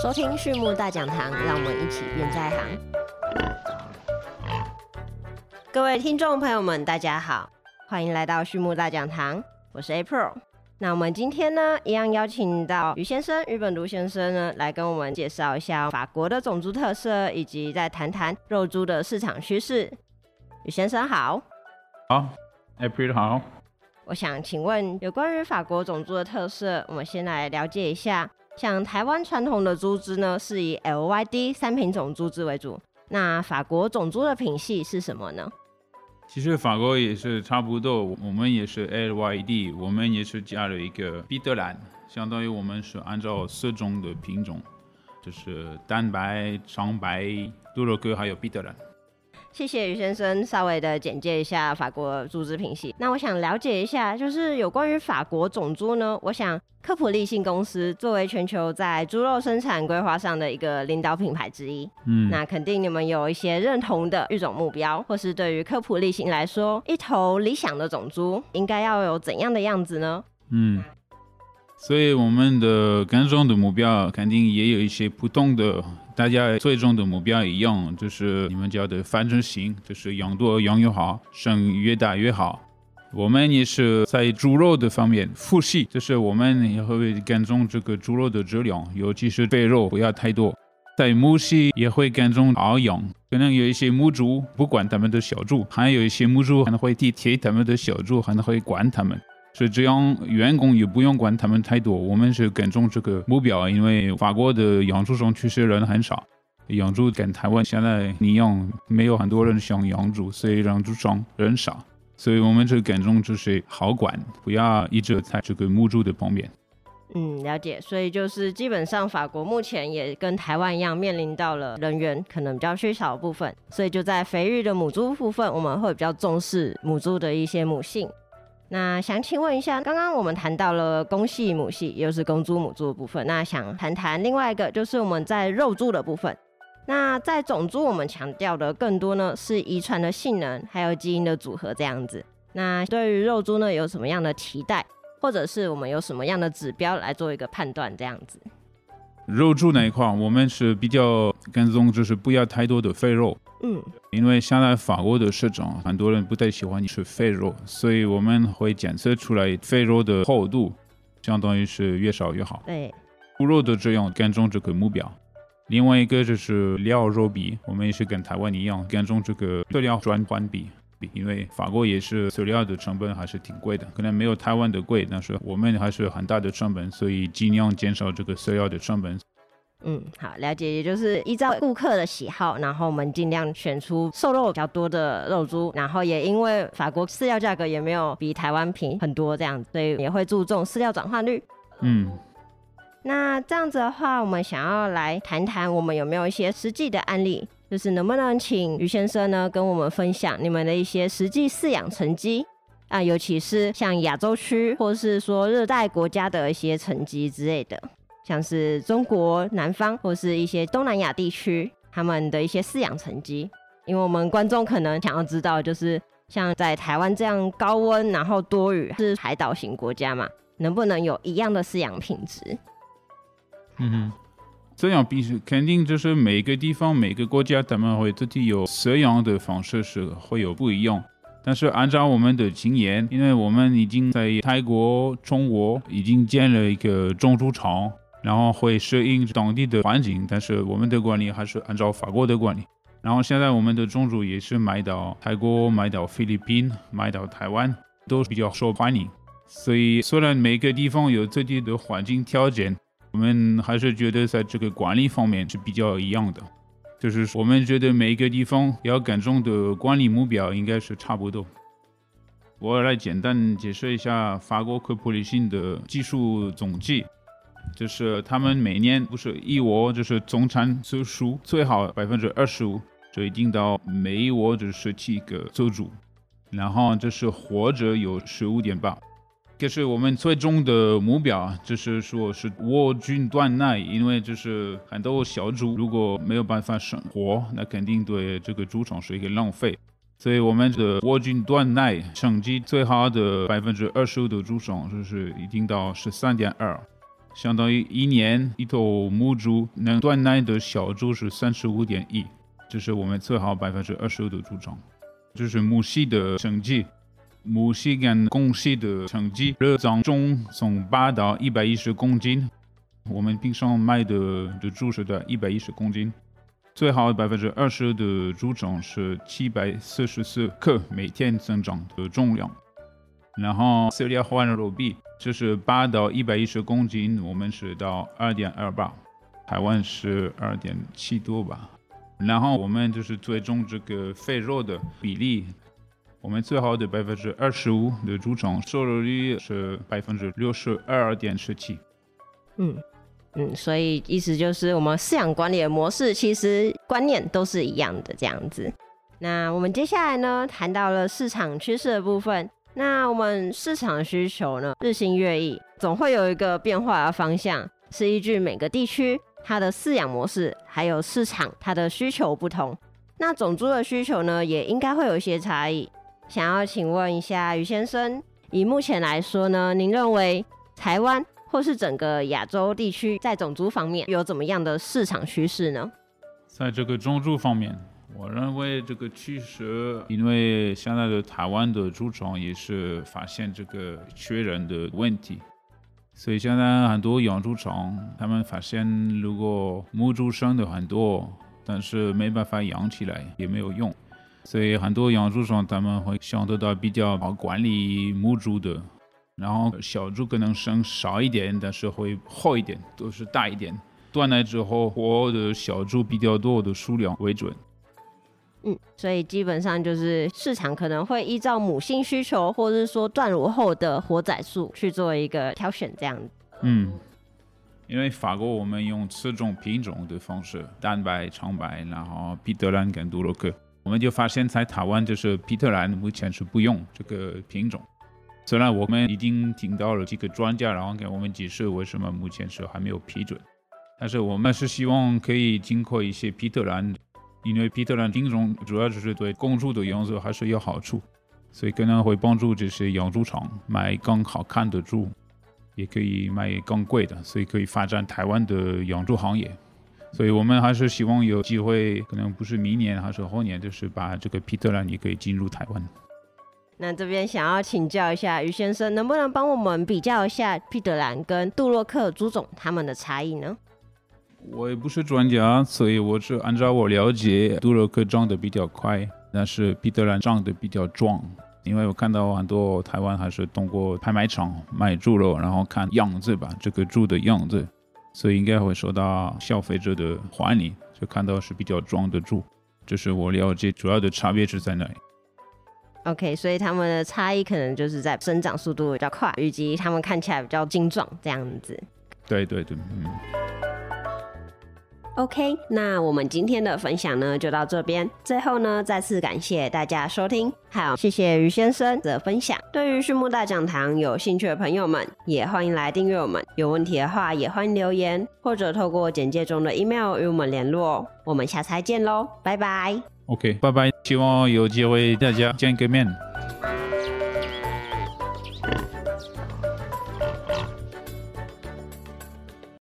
收听畜牧大讲堂，让我们一起变在行。各位听众朋友们，大家好，欢迎来到畜牧大讲堂，我是 April。那我们今天呢，一样邀请到于先生、于本卢先生呢，来跟我们介绍一下法国的种族特色，以及再谈谈肉猪的市场趋势。于先生好，好，April 好。我想请问，有关于法国种猪的特色，我们先来了解一下。像台湾传统的猪只呢，是以 LYD 三品种猪只为主。那法国种猪的品系是什么呢？其实法国也是差不多，我们也是 LYD，我们也是加了一个彼得兰，相当于我们是按照四种的品种，就是蛋白、长白、杜洛克还有彼得兰。谢谢于先生稍微的简介一下法国猪只品系。那我想了解一下，就是有关于法国种猪呢？我想科普利信公司作为全球在猪肉生产规划上的一个领导品牌之一，嗯，那肯定你们有一些认同的育种目标，或是对于科普利信来说，一头理想的种猪应该要有怎样的样子呢？嗯，所以我们的耕种的目标肯定也有一些不同的。大家最终的目标一样，就是你们叫的繁殖型，就是养多养越好，生越大越好。我们也是在猪肉的方面，复系，就是我们也会跟踪这个猪肉的质量，尤其是肥肉不要太多。在母系也会跟踪熬养，可能有一些母猪不管他们的小猪，还有一些母猪可能会体贴他们的小猪，可能会管他们。是这样，员工也不用管他们太多。我们是跟踪这个目标，因为法国的养猪场确实人很少，养猪跟台湾现在一样，没有很多人想养猪，所以养猪场人少。所以我们这跟踪就是好管，不要一直在这个母猪的旁边。嗯，了解。所以就是基本上法国目前也跟台湾一样，面临到了人员可能比较缺少的部分，所以就在肥育的母猪部分，我们会比较重视母猪的一些母性。那想请问一下，刚刚我们谈到了公系、母系，又是公猪、母猪的部分。那想谈谈另外一个，就是我们在肉猪的部分。那在种猪，我们强调的更多呢是遗传的性能，还有基因的组合这样子。那对于肉猪呢，有什么样的期待，或者是我们有什么样的指标来做一个判断这样子？肉猪那一块，我们是比较跟踪，就是不要太多的肥肉。嗯，因为现在法国的市场，很多人不太喜欢吃肥肉，所以我们会检测出来肥肉的厚度，相当于是越少越好。对，猪肉的这样跟踪这个目标。另外一个就是料肉比，我们也是跟台湾一样跟踪这个饲料转换比，因为法国也是饲料的成本还是挺贵的，可能没有台湾的贵，但是我们还是很大的成本，所以尽量减少这个饲料的成本。嗯，好，了解，也就是依照顾客的喜好，然后我们尽量选出瘦肉比较多的肉猪，然后也因为法国饲料价格也没有比台湾便宜很多这样子，所以也会注重饲料转换率。嗯，那这样子的话，我们想要来谈谈，我们有没有一些实际的案例，就是能不能请于先生呢跟我们分享你们的一些实际饲养成绩啊，尤其是像亚洲区或是说热带国家的一些成绩之类的。像是中国南方或是一些东南亚地区，他们的一些饲养成绩，因为我们观众可能想要知道，就是像在台湾这样高温然后多雨是海岛型国家嘛，能不能有一样的饲养品质？嗯哼，这样必须肯定就是每个地方每个国家他们会自己有饲养的方式是会有不一样，但是按照我们的经验，因为我们已经在泰国、中国已经建了一个种猪场。然后会适应当地的环境，但是我们的管理还是按照法国的管理。然后现在我们的种族也是卖到泰国、卖到菲律宾、卖到台湾，都比较受欢迎。所以虽然每个地方有自己的环境条件，我们还是觉得在这个管理方面是比较一样的。就是我们觉得每个地方要跟踪的管理目标应该是差不多。我来简单解释一下法国科普利信的技术总计。就是他们每年不是一窝，就是总产数数最好百分之二十五，就一定到每一窝就是七个走猪，然后就是活着有十五点八。可是我们最终的目标就是说是窝菌断奶，因为就是很多小猪如果没有办法生活，那肯定对这个猪场是一个浪费。所以我们的窝菌断奶成绩最好的百分之二十五的猪场就是一定到十三点二。相当于一年一头母猪能断奶的小猪是三十五点一，这是我们最好百分之二十五的猪场。这是母系的成绩，母系跟公系的成绩，热长重从八到一百一十公斤，我们平常卖的的猪是在一百一十公斤。最好百分之二十的猪种是七百四十四克每天增长的重量，然后饲料换肉币就是八到一百一十公斤，我们是到二点二八，台湾是二点七多吧。然后我们就是最终这个肥肉的比例，我们最好的百分之二十五的猪场瘦肉率是百分之六十二点十七。嗯。嗯，所以意思就是我们饲养管理的模式其实观念都是一样的这样子。那我们接下来呢，谈到了市场趋势的部分。那我们市场需求呢，日新月异，总会有一个变化的方向，是依据每个地区它的饲养模式，还有市场它的需求不同。那种猪的需求呢，也应该会有一些差异。想要请问一下于先生，以目前来说呢，您认为台湾？或是整个亚洲地区在种猪方面有怎么样的市场趋势呢？在这个种猪方面，我认为这个趋势，因为现在的台湾的猪场也是发现这个缺人的问题，所以现在很多养猪场他们发现，如果母猪生的很多，但是没办法养起来也没有用，所以很多养猪场他们会想得到比较好管理母猪的。然后小猪可能生少一点，但是会厚一点，都是大一点。断奶之后活的小猪比较多的数量为准。嗯，所以基本上就是市场可能会依照母性需求，或者是说断乳后的活仔数去做一个挑选，这样。嗯，因为法国我们用四种品种的方式，蛋白、长白，然后皮特兰跟杜洛克，我们就发现，在台湾就是皮特兰目前是不用这个品种。虽然我们已经听到了几个专家，然后给我们解释为什么目前是还没有批准，但是我们是希望可以经过一些皮特兰，因为皮特兰品种主要就是对公猪的养殖还是有好处，所以可能会帮助这些养猪场卖更好看的猪，也可以卖更贵的，所以可以发展台湾的养猪行业。所以我们还是希望有机会，可能不是明年还是后年，就是把这个皮特兰也可以进入台湾。那这边想要请教一下于先生，能不能帮我们比较一下皮特兰跟杜洛克猪种它们的差异呢？我也不是专家，所以我是按照我了解，杜洛克长得比较快，但是彼得兰长得比较壮。因为我看到很多台湾还是通过拍卖场买猪肉，然后看样子吧，这个猪的样子，所以应该会受到消费者的欢迎，就看到是比较壮的猪。这是我了解主要的差别是在哪里。OK，所以他们的差异可能就是在生长速度比较快，以及他们看起来比较精壮这样子。对对对，嗯。OK，那我们今天的分享呢就到这边。最后呢，再次感谢大家收听，还有谢谢于先生的分享。对于畜牧大讲堂有兴趣的朋友们，也欢迎来订阅我们。有问题的话，也欢迎留言或者透过简介中的 email 与我们联络。我们下次再见喽，拜拜。OK，拜拜，希望有机会大家见个面。